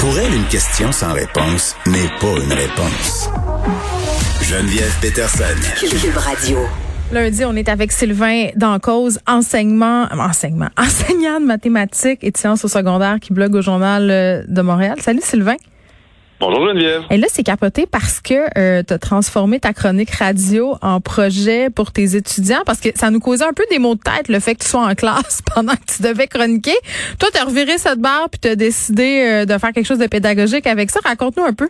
Pour elle, une question sans réponse n'est pas une réponse. Geneviève Peterson. Cube Radio. Lundi, on est avec Sylvain Dancause, enseignement, enseignement, enseignant de mathématiques et de sciences au secondaire qui blogue au Journal euh, de Montréal. Salut Sylvain. Bonjour Geneviève. Et là, c'est capoté parce que euh, tu transformé ta chronique radio en projet pour tes étudiants parce que ça nous causait un peu des maux de tête le fait que tu sois en classe pendant que tu devais chroniquer. Toi, tu as reviré cette barre puis tu décidé euh, de faire quelque chose de pédagogique avec ça. Raconte-nous un peu.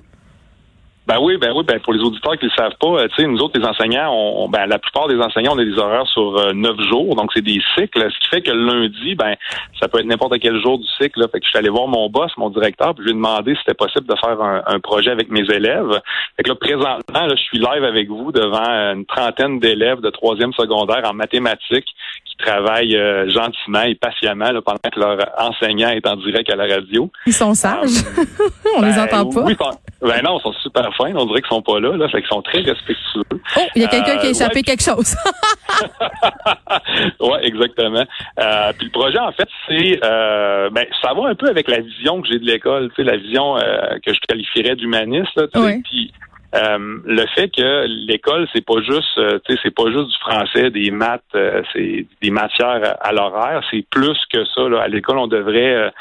Ben oui, ben oui, ben pour les auditeurs qui ne le savent pas, euh, tu sais, nous autres, les enseignants, on, ben la plupart des enseignants, on a des horaires sur euh, neuf jours, donc c'est des cycles, ce qui fait que le lundi, ben ça peut être n'importe quel jour du cycle. Là. Fait que je suis allé voir mon boss, mon directeur, puis je lui ai demandé si c'était possible de faire un, projet avec mes élèves. Fait que là, présentement, là, je suis live avec vous devant une trentaine d'élèves de troisième secondaire en mathématiques qui travaillent euh, gentiment et patiemment là, pendant que leur enseignant est en direct à la radio. Ils sont sages. on les ben, entend pas. Oui, ben non, ils sont super fins. On dirait qu'ils sont pas là. là fait qu'ils sont très respectueux. Oh, il y a quelqu'un qui a euh, échappé quelque chose. oui, exactement. Euh, puis le projet, en fait, c'est euh, ben, ça va un peu avec la vision que j'ai de l'école, tu sais, la vision euh, que je qualifierais d'humaniste. Oui. Puis euh, le fait que l'école c'est pas juste tu sais c'est pas juste du français des maths c'est des matières à l'horaire c'est plus que ça là. à l'école on devrait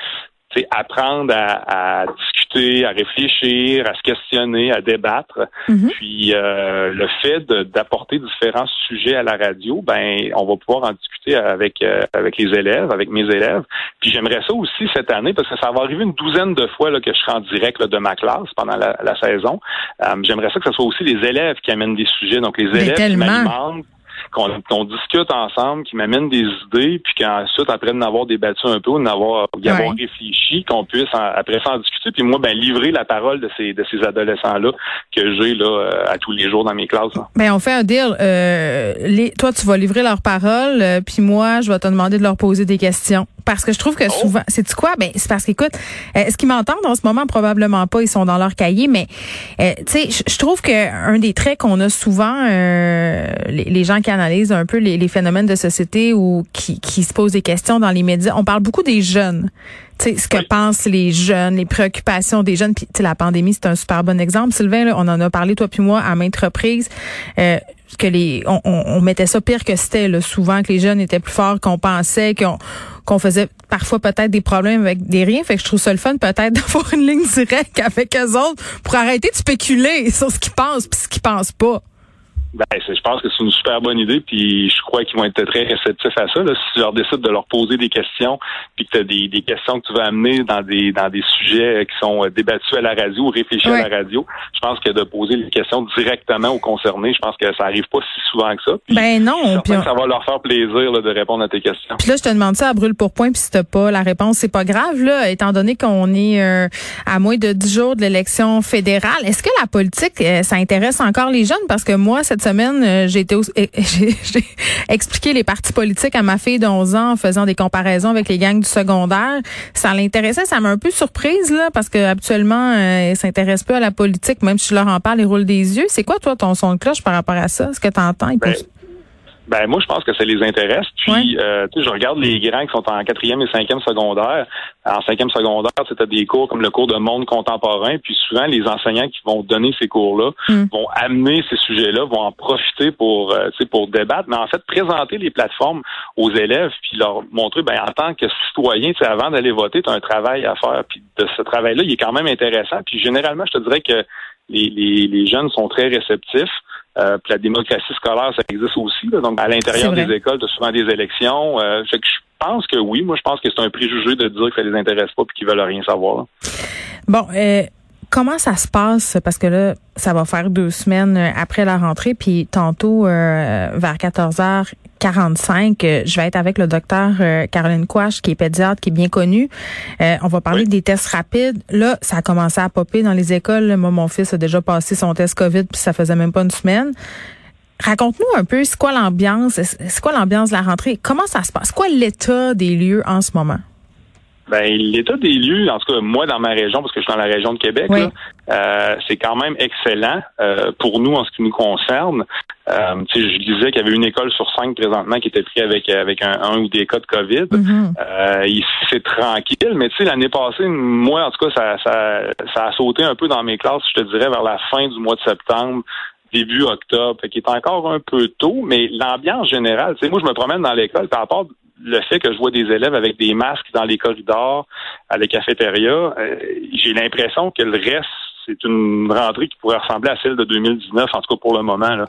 apprendre à, à, discuter, à réfléchir, à se questionner, à débattre. Mhm. Puis euh, le fait d'apporter différents sujets à la radio, ben on va pouvoir en discuter avec euh, avec les élèves, avec mes élèves. Puis j'aimerais ça aussi cette année parce que ça va arriver une douzaine de fois là, que je serai en direct de ma classe pendant la, saison. Euh, j'aimerais ça que ce soit aussi les élèves qui amènent des sujets, donc les élèves qui m'alimentent qu'on discute ensemble, qui m'amène des idées, puis qu'ensuite, après d'en avoir débattu un peu, d'en avoir, avoir réfléchi, qu'on puisse après ça en discuter, puis moi, ben livrer la parole de ces de ces adolescents-là que j'ai là euh, à tous les jours dans mes classes. Ben on fait un deal. Euh, les, toi, tu vas livrer leur parole, euh, puis moi, je vais te demander de leur poser des questions parce que je trouve que oh. souvent, c'est quoi? Ben c'est parce qu'écoute, est-ce qu'ils m'entendent en ce moment probablement pas, ils sont dans leur cahier, mais tu sais, je trouve que un des traits qu'on a souvent, les, les, gens qui analyse un peu les, phénomènes de société ou qui, qui se posent des questions dans les médias. On parle beaucoup des jeunes. Sais ce que pensent les jeunes, les préoccupations des jeunes. Puis la pandémie, c'est un super bon exemple. Sylvain, là, on en a parlé, toi puis moi, à maintes reprises. Euh, que les on, on, mettait ça pire que c'était souvent que les jeunes étaient plus forts qu'on pensait qu'on qu'on faisait parfois peut-être des problèmes avec des riens fait que je trouve ça le fun peut-être d'avoir une ligne directe avec eux autres pour arrêter de spéculer sur ce qu'ils pensent puis ce qu'ils pensent pas ben, je pense que c'est une super bonne idée, puis je crois qu'ils vont être très réceptifs à ça. Là, si tu leur décides de leur poser des questions, puis que tu as des, des, questions que tu vas amener dans des dans des sujets qui sont euh, débattus à la radio ou réfléchis à la radio, je pense que de poser les questions directement aux concernés, je pense que ça arrive pas si souvent que ça. ben non, puis ça va leur faire plaisir là, de répondre à tes questions. Puis là, je te demande ça à brûle pour point, puis si t'as pas la réponse, c'est pas grave là, étant donné qu'on est euh, à moins de 10 jours de l'élection fédérale. Est-ce que la politique, euh, ça intéresse encore les jeunes? Parce que moi, cette semaine, euh, j'ai été j'ai expliqué les partis politiques à ma fille de 11 ans en faisant des comparaisons avec les gangs du secondaire. Ça l'intéressait, ça m'a un peu surprise là parce que habituellement euh, elle s'intéresse peu à la politique même si je leur en parle, ils roulent des yeux. C'est quoi toi ton son de cloche par rapport à ça? Est-ce que tu entends ben moi, je pense que ça les intéresse. Puis, euh, tu sais, je regarde les grands qui sont en quatrième et cinquième secondaire. En cinquième secondaire, c'était des cours comme le cours de monde contemporain. Puis souvent, les enseignants qui vont donner ces cours-là hmm. vont amener ces sujets-là, vont en profiter pour, euh, tu sais, pour débattre. Mais en fait, présenter les plateformes aux élèves, puis leur montrer, ben en tant que citoyen, avant d'aller voter, tu as un travail à faire. Puis de ce travail-là, il est quand même intéressant. Puis généralement, je te dirais que les, les, les jeunes sont très réceptifs. Euh, puis la démocratie scolaire, ça existe aussi. donc, à l'intérieur des écoles, tu as souvent des élections. Euh, je pense que oui. Moi, je pense que c'est un préjugé de dire que ça les intéresse pas et qu'ils veulent rien savoir. Bon, euh, comment ça se passe? Parce que là, ça va faire deux semaines après la rentrée, puis tantôt, vers 14 h 45. Euh, je vais être avec le docteur euh, Caroline Quash, qui est pédiatre, qui est bien connue. Euh, on va parler des tests rapides. Là, ça a commencé à popper dans les écoles. Moi, mon fils a déjà passé son test COVID, puis ça faisait même pas une semaine. Raconte-nous un peu, c'est quoi l'ambiance, c'est quoi l'ambiance de la rentrée? Comment ça se passe? C'est quoi l'état des lieux en ce moment? Ben, l'état des lieux, en tout cas moi dans ma région, parce que je suis dans la région de Québec, euh, c'est quand même excellent euh, pour nous en ce qui nous concerne. Euh, je disais qu'il y avait une école sur cinq présentement qui était prise avec avec un, ou des cas de COVID. Mm-hmm. euh, ici, c'est tranquille, mais tu sais, l'année passée, moi, en tout cas, ça, ça, ça a sauté un peu dans mes classes, je te dirais, vers la fin du mois de septembre début octobre, qui est encore un peu tôt, mais l'ambiance générale, tu sais, moi je me promène dans l'école, par rapport le fait que je vois des élèves avec des masques dans les corridors, à la cafétéria, euh, j'ai l'impression que le reste c'est une rentrée qui pourrait ressembler à celle de 2019, en tout cas pour le moment. Là.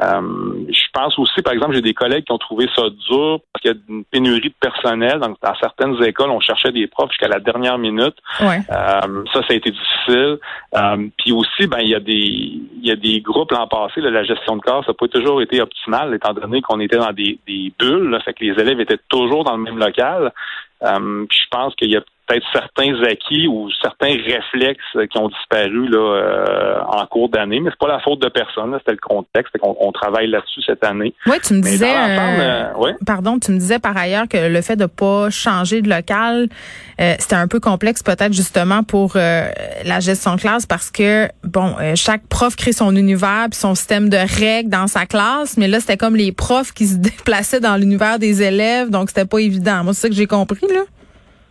Euh, je pense aussi, par exemple, j'ai des collègues qui ont trouvé ça dur parce qu'il y a une pénurie de personnel. Donc, dans certaines écoles, on cherchait des profs jusqu'à la dernière minute. Ouais. Euh, ça, ça a été difficile. Euh, puis aussi, ben, il y a des il y a des groupes l'an passé, la gestion de classe n'a pas toujours été optimale, étant donné qu'on était dans des, des bulles. Là, fait que les élèves étaient toujours dans le même local. Euh, puis je pense qu'il y a peut-être certains acquis ou certains réflexes qui ont disparu là, euh, en cours d'année, mais c'est pas la faute de personne, c'était le contexte, qu'on on travaille là-dessus cette année. Oui, tu me disais, euh, pardon, tu me disais par ailleurs que le fait de pas changer de local, euh, c'était un peu complexe peut-être justement pour la gestion de classe parce que bon, chaque prof crée son univers puis son système de règles dans sa classe, mais là c'était comme les profs qui se déplaçaient dans l'univers des élèves, donc c'était pas évident. Moi c'est ça que j'ai compris là.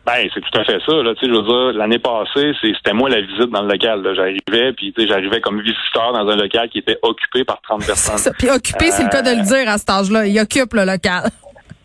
Ben, c'est tout à fait ça. Là. Je veux dire, l'année passée, c'était moi la visite dans le local. J'arrivais, puis j'arrivais comme visiteur dans un local qui était occupé par 30 personnes. Puis occupé, c'est le cas de le euh, dire à cet âge-là. Il occupe le local.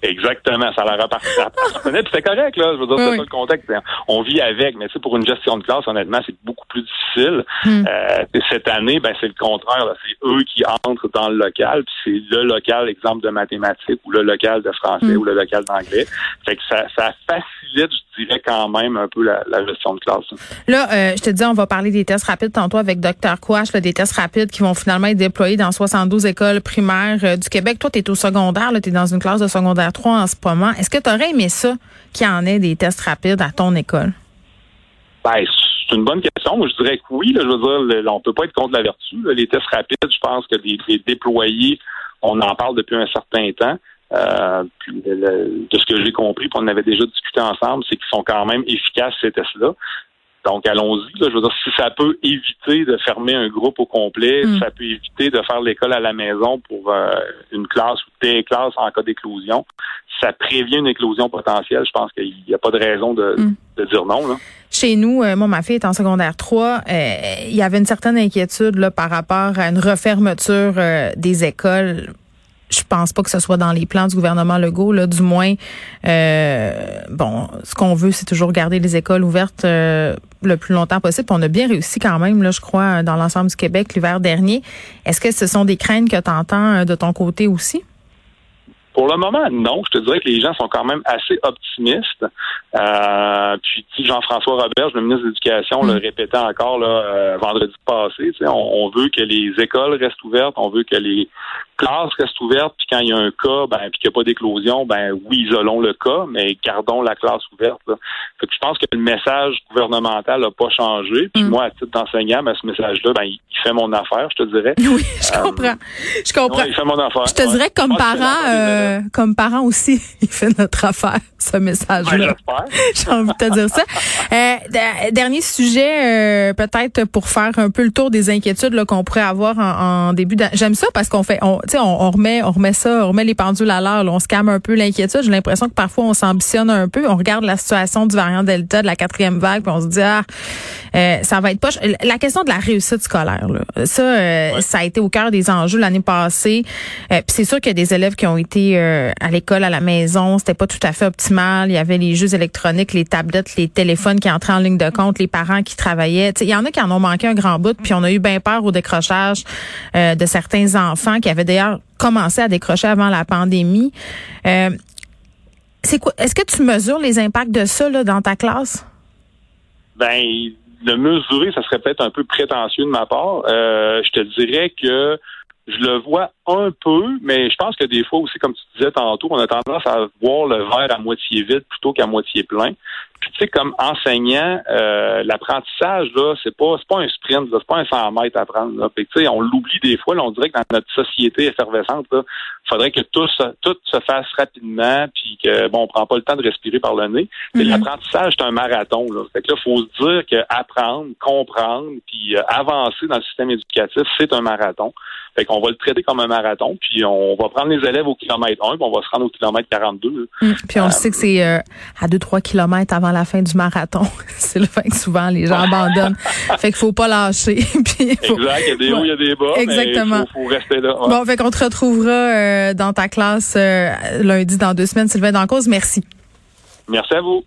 Exactement, ça leur appartenait. c'était correct, là. Je veux dire, c'est pas le contexte. On vit avec, mais tu sais, pour une gestion de classe, honnêtement, c'est beaucoup plus difficile. Euh, cette année, ben c'est le contraire. C'est eux qui entrent dans le local, puis c'est le local, exemple de mathématiques, ou le local de français, hmm. ou le local d'anglais. Fait que ça, ça facilite, je dirais, quand même un peu la, gestion de classe. Là, euh, je te dis, on va parler des tests rapides tantôt avec Dr. Quash, des tests rapides qui vont finalement être déployés dans 72 écoles primaires euh, du Québec. Toi, tu es au secondaire, tu es dans une classe de secondaire en ce moment. Est-ce que tu aurais aimé ça qu'il y en ait des tests rapides à ton école? Ben, c'est une bonne question. Moi, je dirais que oui. je veux dire, on peut pas être contre la vertu. Les tests rapides, je pense que les, déployés, on en parle depuis un certain temps. Euh, de ce que j'ai compris, puis on avait déjà discuté ensemble, c'est qu'ils sont quand même efficaces ces tests-là. Donc, allons-y. Je veux dire, si ça peut éviter de fermer un groupe au complet, mm. ça peut éviter de faire l'école à la maison pour euh, une classe ou des classes en cas d'éclosion, ça prévient une éclosion potentielle. Je pense qu'il n'y a pas de raison de, mm. dire non. Là. Chez nous, euh, moi, ma fille est en secondaire 3. Euh, il y avait une certaine inquiétude là, par rapport à une refermeture des écoles je pense pas que ce soit dans les plans du gouvernement Legault. Là, du moins, euh, bon, ce qu'on veut, c'est toujours garder les écoles ouvertes euh, le plus longtemps possible. on a bien réussi quand même, là, je crois, dans l'ensemble du Québec l'hiver dernier. Est-ce que ce sont des craintes que tu entends euh, de ton côté aussi? Pour le moment, non. Je te dirais que les gens sont quand même assez optimistes. Euh, puis Jean-François Robert, le ministre de l'Éducation, le mm. répétait encore là, euh, vendredi passé. On, on, veut que les écoles restent ouvertes, on veut que les classes restent ouvertes, puis quand il y a un cas, ben, puis qu'il n'y a pas d'éclosion, ben oui, isolons le cas, mais gardons la classe ouverte. Fait que je pense que le message gouvernemental n'a pas changé. Puis mm. moi, à titre d'enseignant, ben, ce message-là, ben, il fait mon affaire, je te dirais. Oui, je euh, comprends. Je comprends. il fait mon affaire. Je te dirais que comme parent, euh, comme parent aussi, il fait notre affaire, ce message-là. J'ai envie de te dire ça. Euh, dernier sujet, peut-être pour faire un peu le tour des inquiétudes qu'on pourrait avoir en, en début. J'aime ça parce qu'on fait, on, on, remet, on remet ça, on remet les pendules à l'heure, on se calme un peu l'inquiétude. J'ai l'impression que parfois on s'ambitionne un peu, on regarde la situation du variant Delta, de la quatrième vague, puis on se dit ah, euh, ça va être poche. La question de la réussite scolaire, là, ça, euh, ça a été au cœur des enjeux l'année passée. Euh, puis c'est sûr qu'il y a des élèves qui ont été à l'école, à la maison, c'était pas tout à fait optimal. Il y avait les jeux électroniques, les tablettes, les téléphones qui entraient en ligne de compte, les parents qui travaillaient. Il y en a qui en ont manqué un grand bout, puis on a eu bien peur au décrochage de certains enfants qui avaient d'ailleurs commencé à décrocher avant la pandémie. Euh, c'est quoi Est-ce que tu mesures les impacts de ça là, dans ta classe? Ben, de mesurer, ça serait peut-être un peu prétentieux de ma part. Euh, je te dirais que je le vois un peu, mais je pense que des fois aussi, comme tu disais tantôt, on a tendance à voir le verre à moitié vide plutôt qu'à moitié plein. Puis tu sais, comme enseignant, euh, l'apprentissage, là, c'est pas c'est pas un sprint, c'est pas un 100 mètres à prendre. Là. tu sais, on l'oublie des fois, là, on dirait que dans notre société effervescente, il faudrait que tout, tout se fasse rapidement, puis que bon, on prend pas le temps de respirer par le nez. Mais mm-hmm. l'apprentissage, c'est un marathon. Là. Fait que là, faut se dire que apprendre, comprendre, puis euh, avancer dans le système éducatif, c'est un marathon. Fait qu'on va le traiter comme un marathon, puis on va prendre les élèves au kilomètre 1, puis on va se rendre au kilomètre 42. Hum, puis on sait que c'est euh, à 2-3 kilomètres avant la fin du marathon. c'est le fait que souvent les gens abandonnent. fait qu'il faut pas lâcher. puis faut... Exact, il y a des hauts, il y a des bas. Exactement. il faut, rester là. Bon, fait qu'on te retrouvera euh, dans ta classe euh, lundi dans deux semaines. Sylvain cause. merci. Merci à vous.